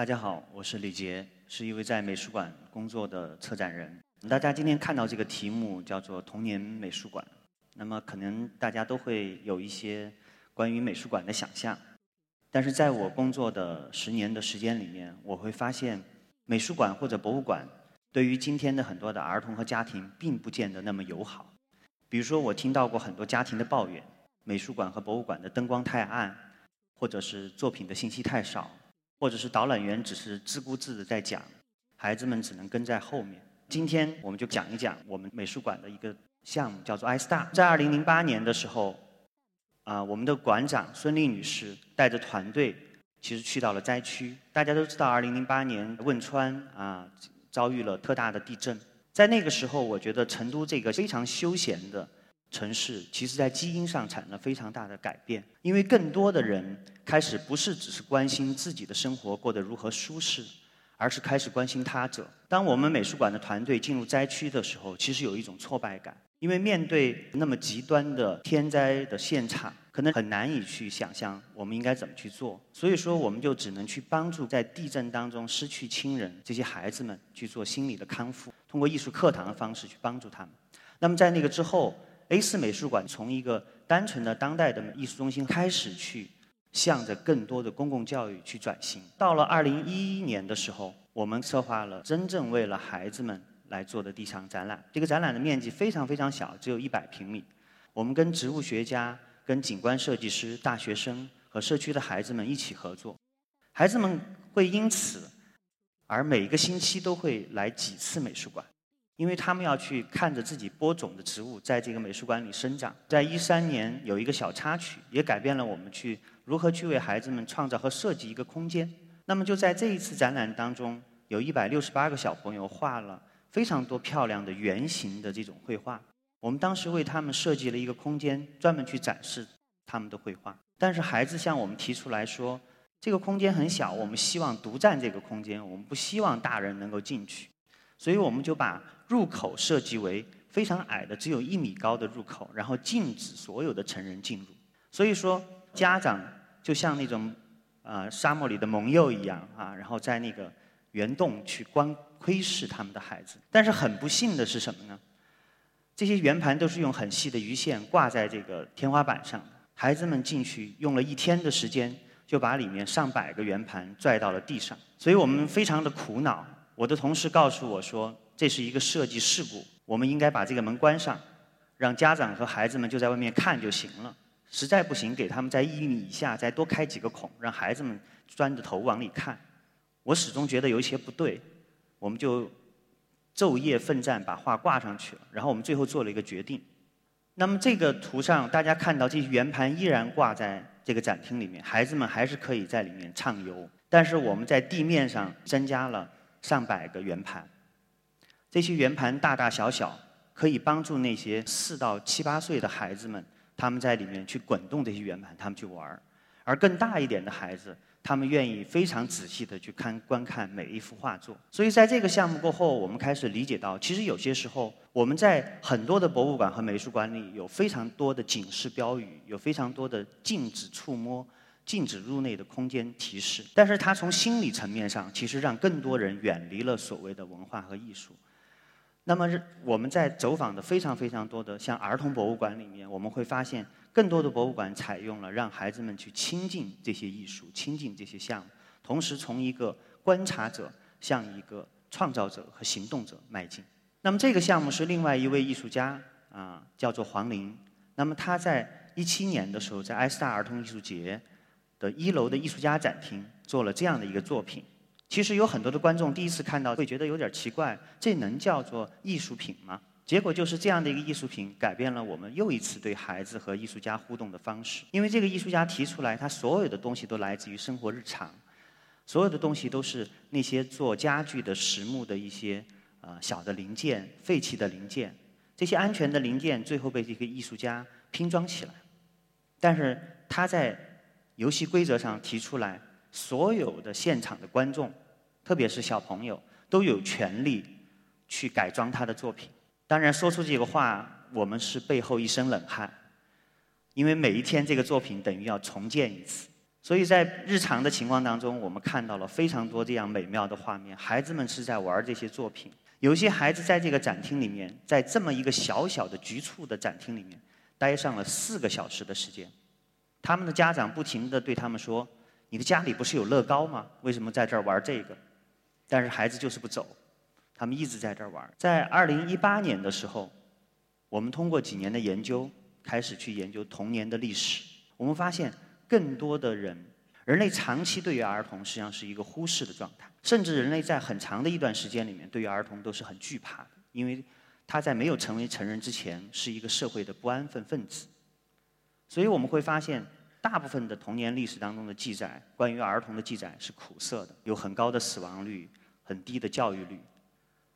大家好，我是李杰，是一位在美术馆工作的策展人。大家今天看到这个题目叫做“童年美术馆”，那么可能大家都会有一些关于美术馆的想象。但是在我工作的十年的时间里面，我会发现，美术馆或者博物馆对于今天的很多的儿童和家庭，并不见得那么友好。比如说，我听到过很多家庭的抱怨：美术馆和博物馆的灯光太暗，或者是作品的信息太少，或者是导览员只是自顾自的在讲，孩子们只能跟在后面。今天我们就讲一讲我们美术馆的一个项目，叫做 iStar。在二零零八年的时候。啊，我们的馆长孙俪女士带着团队，其实去到了灾区。大家都知道，二零零八年汶川啊遭遇了特大的地震。在那个时候，我觉得成都这个非常休闲的城市，其实在基因上产生了非常大的改变。因为更多的人开始不是只是关心自己的生活过得如何舒适，而是开始关心他者。当我们美术馆的团队进入灾区的时候，其实有一种挫败感。因为面对那么极端的天灾的现场，可能很难以去想象我们应该怎么去做。所以说，我们就只能去帮助在地震当中失去亲人这些孩子们去做心理的康复，通过艺术课堂的方式去帮助他们。那么在那个之后，A 四美术馆从一个单纯的当代的艺术中心开始去向着更多的公共教育去转型。到了二零一一年的时候，我们策划了真正为了孩子们。来做的第一场展览，这个展览的面积非常非常小，只有一百平米。我们跟植物学家、跟景观设计师、大学生和社区的孩子们一起合作，孩子们会因此而每个星期都会来几次美术馆，因为他们要去看着自己播种的植物在这个美术馆里生长。在一三年有一个小插曲，也改变了我们去如何去为孩子们创造和设计一个空间。那么就在这一次展览当中，有一百六十八个小朋友画了。非常多漂亮的圆形的这种绘画，我们当时为他们设计了一个空间，专门去展示他们的绘画。但是孩子向我们提出来说，这个空间很小，我们希望独占这个空间，我们不希望大人能够进去，所以我们就把入口设计为非常矮的，只有一米高的入口，然后禁止所有的成人进入。所以说，家长就像那种啊沙漠里的蒙幼一样啊，然后在那个圆洞去观。窥视他们的孩子，但是很不幸的是什么呢？这些圆盘都是用很细的鱼线挂在这个天花板上的。孩子们进去用了一天的时间，就把里面上百个圆盘拽到了地上。所以我们非常的苦恼。我的同事告诉我说，这是一个设计事故，我们应该把这个门关上，让家长和孩子们就在外面看就行了。实在不行，给他们在一米以下再多开几个孔，让孩子们钻着头往里看。我始终觉得有一些不对。我们就昼夜奋战，把画挂上去了。然后我们最后做了一个决定。那么这个图上大家看到，这些圆盘依然挂在这个展厅里面，孩子们还是可以在里面畅游。但是我们在地面上增加了上百个圆盘。这些圆盘大大小小，可以帮助那些四到七八岁的孩子们，他们在里面去滚动这些圆盘，他们去玩儿。而更大一点的孩子。他们愿意非常仔细的去看观看每一幅画作，所以在这个项目过后，我们开始理解到，其实有些时候我们在很多的博物馆和美术馆里有非常多的警示标语，有非常多的禁止触摸、禁止入内的空间提示，但是它从心理层面上，其实让更多人远离了所谓的文化和艺术。那么我们在走访的非常非常多的像儿童博物馆里面，我们会发现。更多的博物馆采用了让孩子们去亲近这些艺术、亲近这些项目，同时从一个观察者向一个创造者和行动者迈进。那么这个项目是另外一位艺术家啊，叫做黄玲。那么他在一七年的时候，在埃斯大儿童艺术节的一楼的艺术家展厅做了这样的一个作品。其实有很多的观众第一次看到会觉得有点奇怪，这能叫做艺术品吗？结果就是这样的一个艺术品，改变了我们又一次对孩子和艺术家互动的方式。因为这个艺术家提出来，他所有的东西都来自于生活日常，所有的东西都是那些做家具的实木的一些呃小的零件、废弃的零件。这些安全的零件最后被这个艺术家拼装起来。但是他在游戏规则上提出来，所有的现场的观众，特别是小朋友，都有权利去改装他的作品。当然，说出这个话，我们是背后一身冷汗，因为每一天这个作品等于要重建一次。所以在日常的情况当中，我们看到了非常多这样美妙的画面。孩子们是在玩这些作品，有些孩子在这个展厅里面，在这么一个小小的局促的展厅里面，待上了四个小时的时间。他们的家长不停地对他们说：“你的家里不是有乐高吗？为什么在这儿玩这个？”但是孩子就是不走，他们一直在这儿玩。在二零一八年的时候，我们通过几年的研究，开始去研究童年的历史。我们发现。更多的人，人类长期对于儿童实际上是一个忽视的状态，甚至人类在很长的一段时间里面，对于儿童都是很惧怕的，因为他在没有成为成人之前是一个社会的不安分分子。所以我们会发现，大部分的童年历史当中的记载，关于儿童的记载是苦涩的，有很高的死亡率，很低的教育率。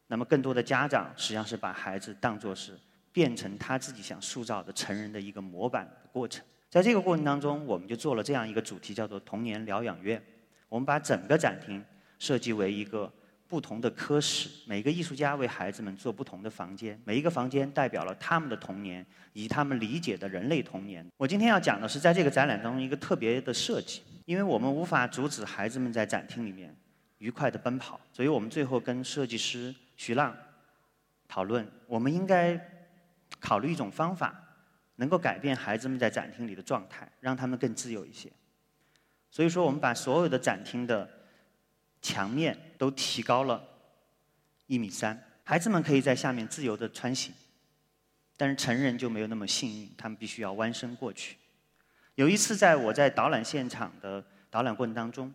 那么，更多的家长实际上是把孩子当作是变成他自己想塑造的成人的一个模板的过程。在这个过程当中，我们就做了这样一个主题，叫做“童年疗养院”。我们把整个展厅设计为一个不同的科室，每个艺术家为孩子们做不同的房间，每一个房间代表了他们的童年以及他们理解的人类童年。我今天要讲的是在这个展览当中一个特别的设计，因为我们无法阻止孩子们在展厅里面愉快的奔跑，所以我们最后跟设计师徐浪讨论，我们应该考虑一种方法。能够改变孩子们在展厅里的状态，让他们更自由一些。所以说，我们把所有的展厅的墙面都提高了一米三，孩子们可以在下面自由的穿行，但是成人就没有那么幸运，他们必须要弯身过去。有一次，在我在导览现场的导览过程当中，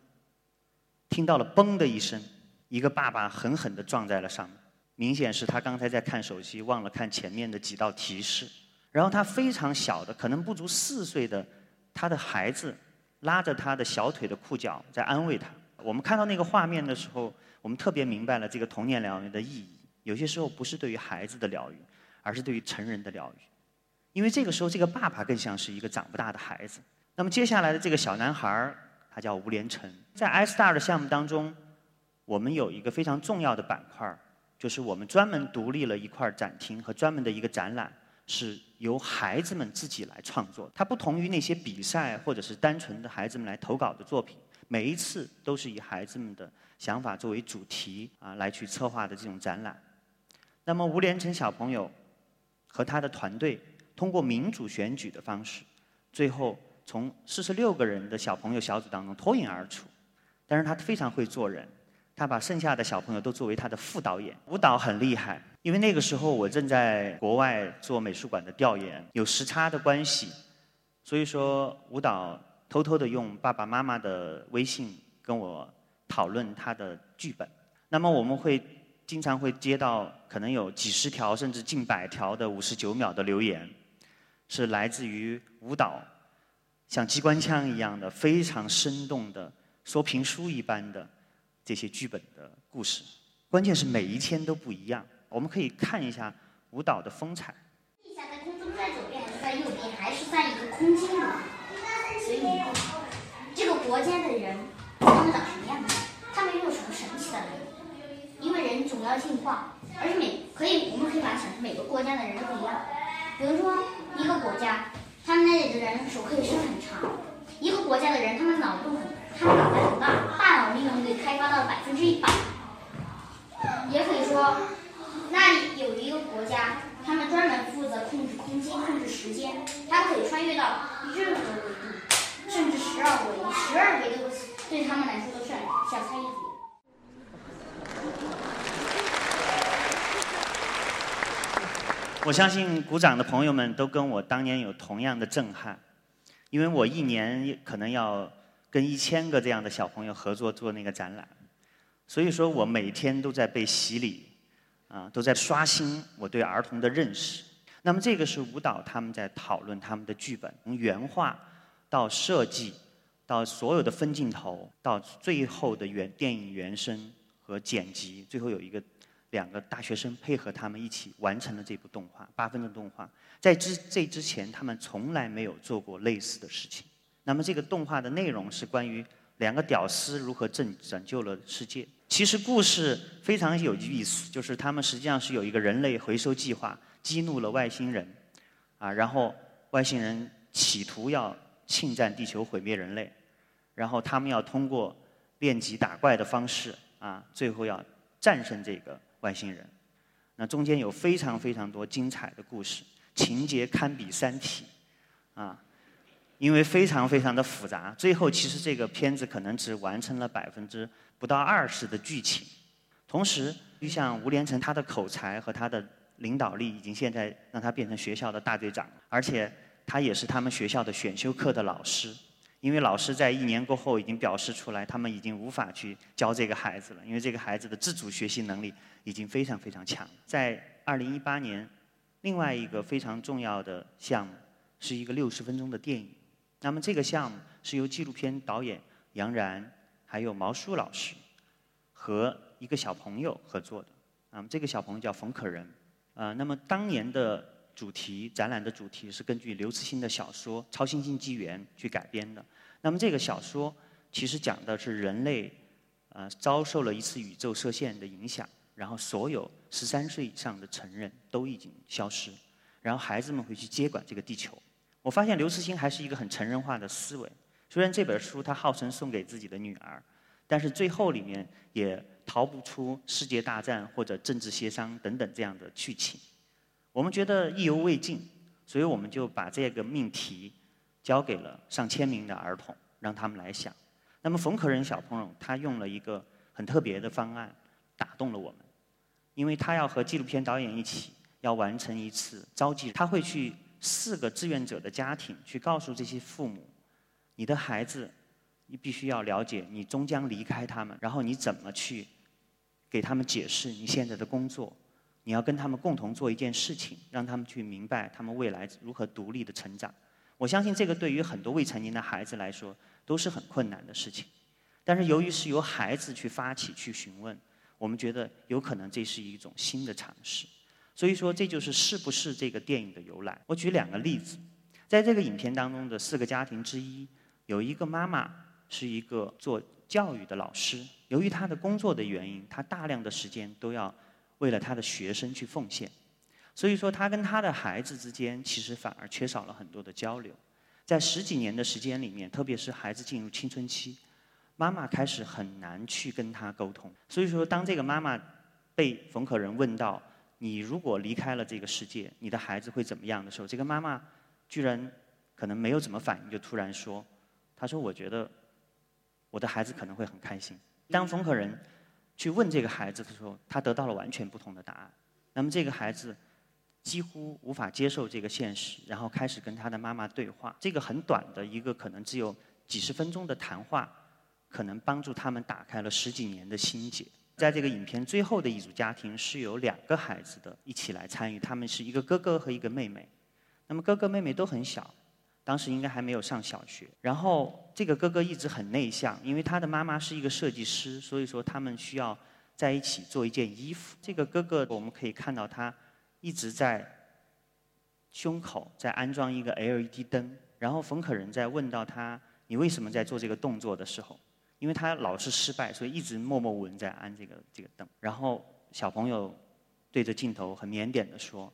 听到了“嘣”的一声，一个爸爸狠狠地撞在了上面，明显是他刚才在看手机，忘了看前面的几道提示。然后他非常小的，可能不足四岁的他的孩子，拉着他的小腿的裤脚在安慰他。我们看到那个画面的时候，我们特别明白了这个童年疗愈的意义。有些时候不是对于孩子的疗愈，而是对于成人的疗愈。因为这个时候，这个爸爸更像是一个长不大的孩子。那么接下来的这个小男孩儿，他叫吴连成。在 iStar 的项目当中，我们有一个非常重要的板块就是我们专门独立了一块展厅和专门的一个展览。是由孩子们自己来创作，它不同于那些比赛或者是单纯的孩子们来投稿的作品。每一次都是以孩子们的想法作为主题啊来去策划的这种展览。那么吴连成小朋友和他的团队通过民主选举的方式，最后从四十六个人的小朋友小组当中脱颖而出。但是他非常会做人。他把剩下的小朋友都作为他的副导演，舞蹈很厉害。因为那个时候我正在国外做美术馆的调研，有时差的关系，所以说舞蹈偷偷的用爸爸妈妈的微信跟我讨论他的剧本。那么我们会经常会接到可能有几十条甚至近百条的五十九秒的留言，是来自于舞蹈像机关枪一样的非常生动的说评书一般的。这些剧本的故事，关键是每一天都不一样。我们可以看一下舞蹈的风采。地下在空中在左边还是在右边，还是算一个空间的随你这个国家的人，他们长什么样子？他们又有什么神奇的能力？因为人总要进化，而且每可以，我们可以把它想成每个国家的人都不一样。比如说一个国家，他们那里的人手可以伸很长；一个国家的人，他们脑洞很。他们脑袋很大，大脑利用率开发到百分之一百。也可以说，那里有一个国家，他们专门负责控制空间、控制时间，他们可以穿越到任何维度，甚至十二维、十二维的对他们来说都是小菜一碟。我相信鼓掌的朋友们都跟我当年有同样的震撼，因为我一年可能要。跟一千个这样的小朋友合作做那个展览，所以说我每天都在被洗礼，啊，都在刷新我对儿童的认识。那么这个是舞蹈他们在讨论他们的剧本，从原画到设计，到所有的分镜头，到最后的原电影原声和剪辑，最后有一个两个大学生配合他们一起完成了这部动画，八分钟动画。在之这之前，他们从来没有做过类似的事情。那么这个动画的内容是关于两个屌丝如何拯拯救了世界。其实故事非常有意思，就是他们实际上是有一个人类回收计划，激怒了外星人，啊，然后外星人企图要侵占地球，毁灭人类，然后他们要通过练级打怪的方式啊，最后要战胜这个外星人。那中间有非常非常多精彩的故事，情节堪比《三体》，啊，因为非常非常的复杂。最后其实这个片子可能只完成了百分之不到二十的剧情。同时，就像吴连成，他的口才和他的领导力，已经现在让他变成学校的大队长，而且他也是他们学校的选修课的老师。因为老师在一年过后已经表示出来，他们已经无法去教这个孩子了，因为这个孩子的自主学习能力已经非常非常强。在二零一八年，另外一个非常重要的项目是一个六十分钟的电影。那么这个项目是由纪录片导演杨然还有毛舒老师和一个小朋友合作的。那么这个小朋友叫冯可人。啊，那么当年的主题展览的主题是根据刘慈欣的小说《超新星纪元》去改编的。那么这个小说其实讲的是人类呃遭受了一次宇宙射线的影响，然后所有十三岁以上的成人都已经消失，然后孩子们会去接管这个地球。我发现刘慈欣还是一个很成人化的思维。虽然这本书他号称送给自己的女儿，但是最后里面也逃不出世界大战或者政治协商等等这样的剧情。我们觉得意犹未尽，所以我们就把这个命题交给了上千名的儿童，让他们来想。那么冯可人小朋友他用了一个很特别的方案，打动了我们，因为他要和纪录片导演一起要完成一次召集，他会去四个志愿者的家庭去告诉这些父母，你的孩子，你必须要了解你终将离开他们，然后你怎么去给他们解释你现在的工作。你要跟他们共同做一件事情，让他们去明白他们未来如何独立的成长。我相信这个对于很多未成年的孩子来说都是很困难的事情。但是由于是由孩子去发起去询问，我们觉得有可能这是一种新的尝试。所以说这就是是不是这个电影的由来。我举两个例子，在这个影片当中的四个家庭之一，有一个妈妈是一个做教育的老师，由于她的工作的原因，她大量的时间都要。为了他的学生去奉献，所以说他跟他的孩子之间其实反而缺少了很多的交流。在十几年的时间里面，特别是孩子进入青春期，妈妈开始很难去跟他沟通。所以说，当这个妈妈被冯可人问到“你如果离开了这个世界，你的孩子会怎么样的时候”，这个妈妈居然可能没有怎么反应，就突然说：“他说我觉得我的孩子可能会很开心。”当冯可人。去问这个孩子的时候，他得到了完全不同的答案。那么这个孩子几乎无法接受这个现实，然后开始跟他的妈妈对话。这个很短的一个可能只有几十分钟的谈话，可能帮助他们打开了十几年的心结。在这个影片最后的一组家庭是有两个孩子的一起来参与，他们是一个哥哥和一个妹妹。那么哥哥妹妹都很小。当时应该还没有上小学，然后这个哥哥一直很内向，因为他的妈妈是一个设计师，所以说他们需要在一起做一件衣服。这个哥哥我们可以看到他一直在胸口在安装一个 LED 灯，然后冯可人在问到他你为什么在做这个动作的时候，因为他老是失败，所以一直默默无闻在安这个这个灯。然后小朋友对着镜头很腼腆的说，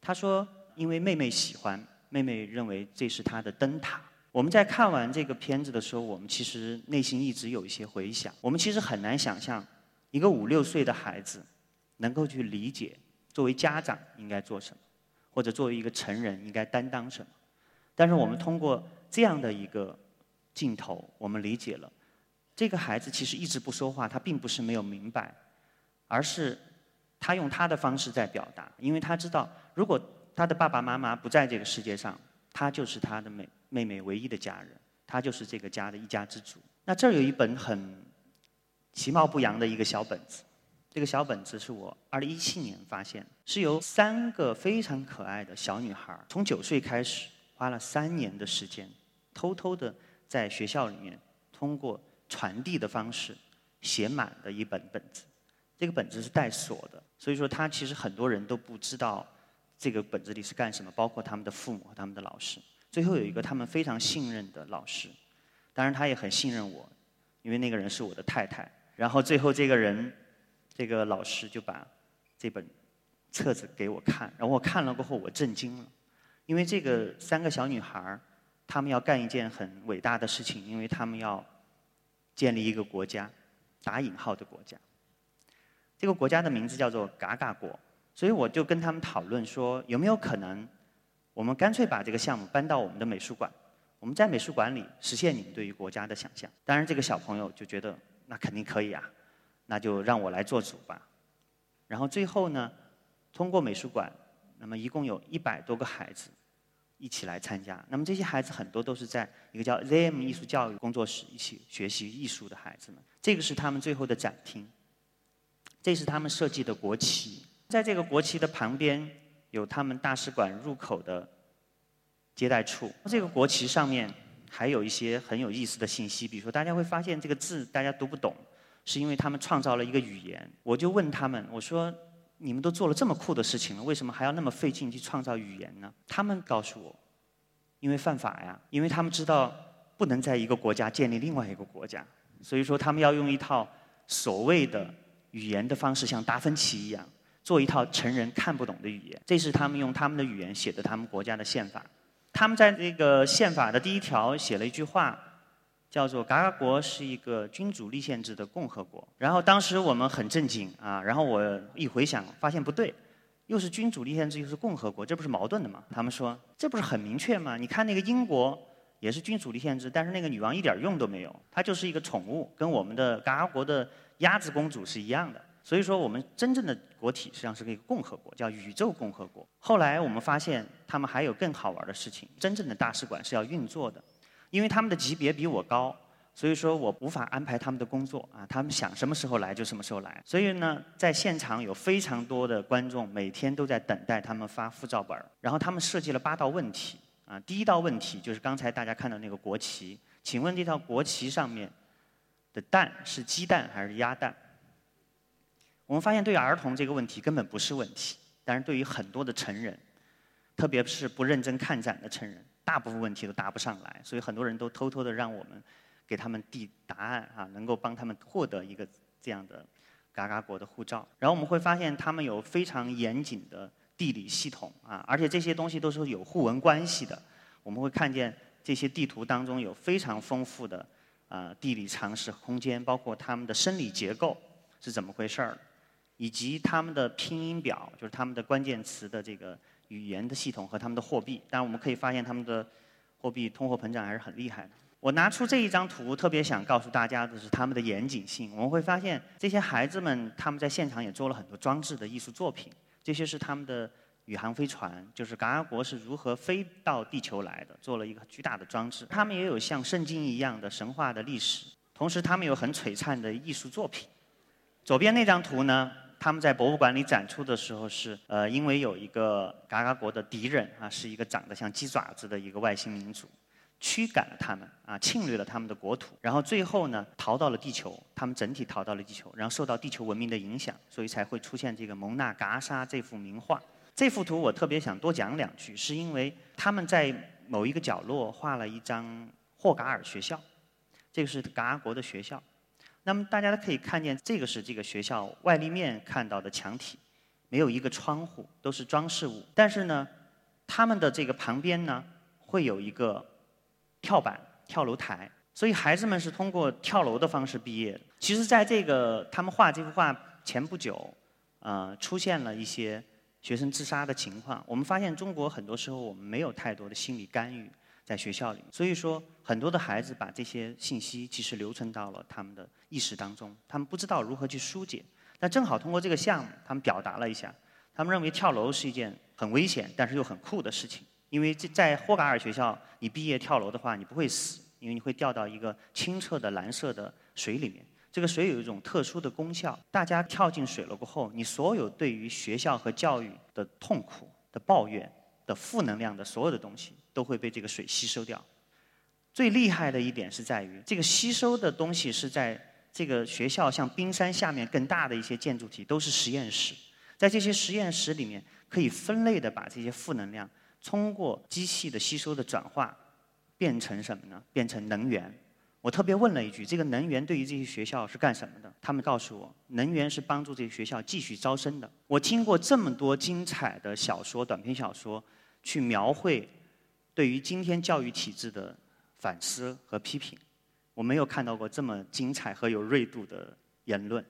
他说因为妹妹喜欢。妹妹认为这是她的灯塔。我们在看完这个片子的时候，我们其实内心一直有一些回想。我们其实很难想象，一个五六岁的孩子能够去理解作为家长应该做什么，或者作为一个成人应该担当什么。但是我们通过这样的一个镜头，我们理解了这个孩子其实一直不说话，他并不是没有明白，而是他用他的方式在表达，因为他知道如果。他的爸爸妈妈不在这个世界上，他就是他的妹妹妹唯一的家人，他就是这个家的一家之主。那这儿有一本很其貌不扬的一个小本子，这个小本子是我二零一七年发现，是由三个非常可爱的小女孩从九岁开始，花了三年的时间，偷偷的在学校里面通过传递的方式写满的一本本子。这个本子是带锁的，所以说他其实很多人都不知道。这个本子里是干什么？包括他们的父母和他们的老师。最后有一个他们非常信任的老师，当然他也很信任我，因为那个人是我的太太。然后最后这个人，这个老师就把这本册子给我看，然后我看了过后我震惊了，因为这个三个小女孩儿，她们要干一件很伟大的事情，因为她们要建立一个国家，打引号的国家。这个国家的名字叫做“嘎嘎国”，所以我就跟他们讨论说，有没有可能，我们干脆把这个项目搬到我们的美术馆，我们在美术馆里实现你们对于国家的想象。当然，这个小朋友就觉得那肯定可以啊，那就让我来做主吧。然后最后呢，通过美术馆，那么一共有一百多个孩子一起来参加。那么这些孩子很多都是在一个叫 ZM 艺术教育工作室一起学习艺术的孩子们。这个是他们最后的展厅。这是他们设计的国旗，在这个国旗的旁边有他们大使馆入口的接待处。这个国旗上面还有一些很有意思的信息，比如说大家会发现这个字大家读不懂，是因为他们创造了一个语言。我就问他们，我说你们都做了这么酷的事情了，为什么还要那么费劲去创造语言呢？他们告诉我，因为犯法呀，因为他们知道不能在一个国家建立另外一个国家，所以说他们要用一套所谓的。语言的方式像达芬奇一样，做一套成人看不懂的语言。这是他们用他们的语言写的他们国家的宪法。他们在这个宪法的第一条写了一句话，叫做“嘎嘎国是一个君主立宪制的共和国”。然后当时我们很震惊啊，然后我一回想发现不对，又是君主立宪制又是共和国，这不是矛盾的吗？他们说这不是很明确吗？你看那个英国也是君主立宪制，但是那个女王一点用都没有，她就是一个宠物，跟我们的嘎嘎国的。鸭子公主是一样的，所以说我们真正的国体实际上是一个共和国，叫宇宙共和国。后来我们发现他们还有更好玩的事情，真正的大使馆是要运作的，因为他们的级别比我高，所以说我无法安排他们的工作啊，他们想什么时候来就什么时候来。所以呢，在现场有非常多的观众，每天都在等待他们发护照本儿。然后他们设计了八道问题啊，第一道问题就是刚才大家看到那个国旗，请问这套国旗上面。的蛋是鸡蛋还是鸭蛋？我们发现对于儿童这个问题根本不是问题，但是对于很多的成人，特别是不认真看展的成人，大部分问题都答不上来，所以很多人都偷偷的让我们给他们递答案啊，能够帮他们获得一个这样的嘎嘎国的护照。然后我们会发现他们有非常严谨的地理系统啊，而且这些东西都是有互文关系的。我们会看见这些地图当中有非常丰富的。啊，地理常识、空间，包括他们的生理结构是怎么回事儿，以及他们的拼音表，就是他们的关键词的这个语言的系统和他们的货币。当然，我们可以发现他们的货币通货膨胀还是很厉害的。我拿出这一张图，特别想告诉大家的是他们的严谨性。我们会发现这些孩子们他们在现场也做了很多装置的艺术作品，这些是他们的。宇航飞船就是嘎嘎国是如何飞到地球来的，做了一个巨大的装置。他们也有像圣经一样的神话的历史，同时他们有很璀璨的艺术作品。左边那张图呢，他们在博物馆里展出的时候是，呃，因为有一个嘎嘎国的敌人啊，是一个长得像鸡爪子的一个外星民族，驱赶了他们啊，侵略了他们的国土，然后最后呢，逃到了地球，他们整体逃到了地球，然后受到地球文明的影响，所以才会出现这个蒙娜嘎莎这幅名画。这幅图我特别想多讲两句，是因为他们在某一个角落画了一张霍嘎尔学校，这个是嘎国的学校。那么大家都可以看见，这个是这个学校外立面看到的墙体，没有一个窗户，都是装饰物。但是呢，他们的这个旁边呢，会有一个跳板、跳楼台，所以孩子们是通过跳楼的方式毕业的。其实，在这个他们画这幅画前不久，呃，出现了一些。学生自杀的情况，我们发现中国很多时候我们没有太多的心理干预在学校里，所以说很多的孩子把这些信息其实留存到了他们的意识当中，他们不知道如何去疏解。但正好通过这个项目，他们表达了一下，他们认为跳楼是一件很危险但是又很酷的事情，因为这在霍嘎尔学校，你毕业跳楼的话，你不会死，因为你会掉到一个清澈的蓝色的水里面。这个水有一种特殊的功效，大家跳进水了过后，你所有对于学校和教育的痛苦、的抱怨、的负能量的所有的东西，都会被这个水吸收掉。最厉害的一点是在于，这个吸收的东西是在这个学校像冰山下面更大的一些建筑体都是实验室，在这些实验室里面，可以分类的把这些负能量通过机器的吸收的转化，变成什么呢？变成能源。我特别问了一句：“这个能源对于这些学校是干什么的？”他们告诉我，能源是帮助这些学校继续招生的。我听过这么多精彩的小说、短篇小说，去描绘对于今天教育体制的反思和批评，我没有看到过这么精彩和有锐度的言论。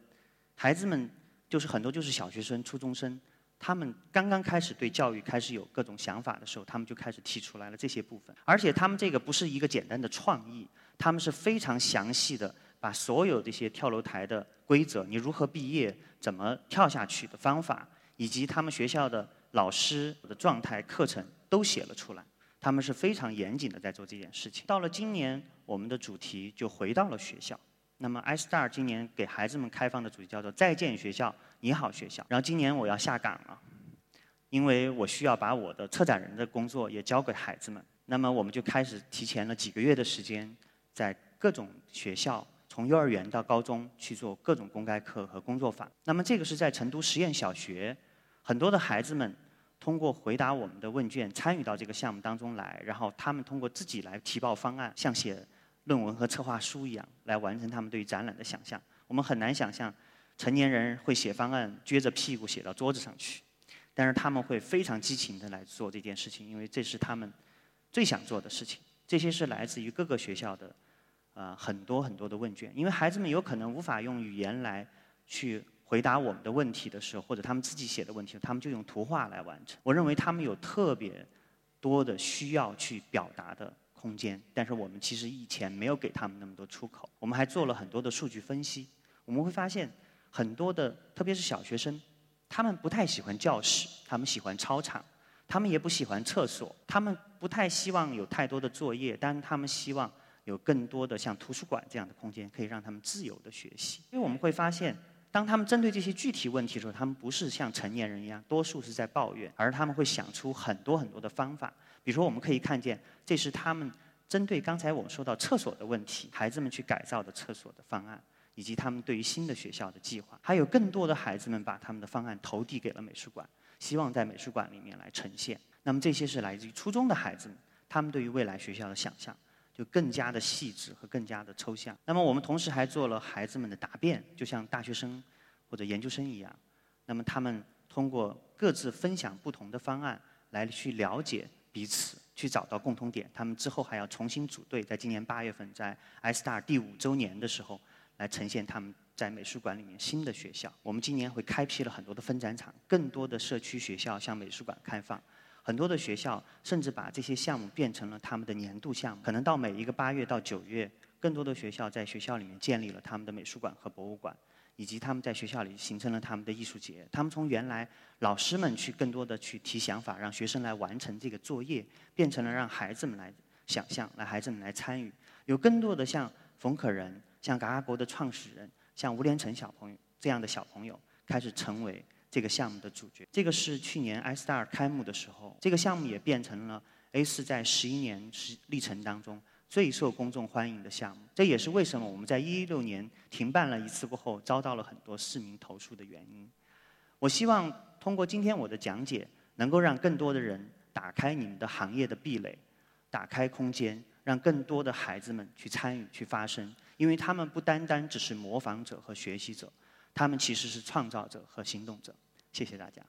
孩子们就是很多就是小学生、初中生，他们刚刚开始对教育开始有各种想法的时候，他们就开始提出来了这些部分。而且他们这个不是一个简单的创意，他们是非常详细的把所有这些跳楼台的规则，你如何毕业、怎么跳下去的方法，以及他们学校的老师的状态、课程都写了出来。他们是非常严谨的在做这件事情。到了今年，我们的主题就回到了学校。那么，iStar 今年给孩子们开放的主题叫做“再见学校，你好学校”。然后今年我要下岗了，因为我需要把我的策展人的工作也交给孩子们。那么我们就开始提前了几个月的时间，在各种学校，从幼儿园到高中去做各种公开课和工作坊。那么这个是在成都实验小学，很多的孩子们。通过回答我们的问卷，参与到这个项目当中来，然后他们通过自己来提报方案，像写论文和策划书一样，来完成他们对于展览的想象。我们很难想象成年人会写方案，撅着屁股写到桌子上去，但是他们会非常激情的来做这件事情，因为这是他们最想做的事情。这些是来自于各个学校的呃很多很多的问卷，因为孩子们有可能无法用语言来去。回答我们的问题的时候，或者他们自己写的问题，他们就用图画来完成。我认为他们有特别多的需要去表达的空间，但是我们其实以前没有给他们那么多出口。我们还做了很多的数据分析，我们会发现很多的，特别是小学生，他们不太喜欢教室，他们喜欢操场，他们也不喜欢厕所，他们不太希望有太多的作业，但他们希望有更多的像图书馆这样的空间，可以让他们自由的学习。因为我们会发现。当他们针对这些具体问题的时候，他们不是像成年人一样，多数是在抱怨，而他们会想出很多很多的方法。比如说，我们可以看见，这是他们针对刚才我们说到厕所的问题，孩子们去改造的厕所的方案，以及他们对于新的学校的计划。还有更多的孩子们把他们的方案投递给了美术馆，希望在美术馆里面来呈现。那么这些是来自于初中的孩子们，他们对于未来学校的想象。就更加的细致和更加的抽象。那么我们同时还做了孩子们的答辩，就像大学生或者研究生一样。那么他们通过各自分享不同的方案来去了解彼此，去找到共同点。他们之后还要重新组队，在今年八月份在 iStar 第五周年的时候来呈现他们在美术馆里面新的学校。我们今年会开辟了很多的分展场，更多的社区学校向美术馆开放。很多的学校甚至把这些项目变成了他们的年度项目。可能到每一个八月到九月，更多的学校在学校里面建立了他们的美术馆和博物馆，以及他们在学校里形成了他们的艺术节。他们从原来老师们去更多的去提想法，让学生来完成这个作业，变成了让孩子们来想象，让孩子们来参与。有更多的像冯可人、像嘎嘎国的创始人、像吴连成小朋友这样的小朋友，开始成为。这个项目的主角，这个是去年 iStar 开幕的时候，这个项目也变成了 A 四在十一年历程当中最受公众欢迎的项目。这也是为什么我们在一六年停办了一次过后，遭到了很多市民投诉的原因。我希望通过今天我的讲解，能够让更多的人打开你们的行业的壁垒，打开空间，让更多的孩子们去参与、去发声，因为他们不单单只是模仿者和学习者。他们其实是创造者和行动者。谢谢大家。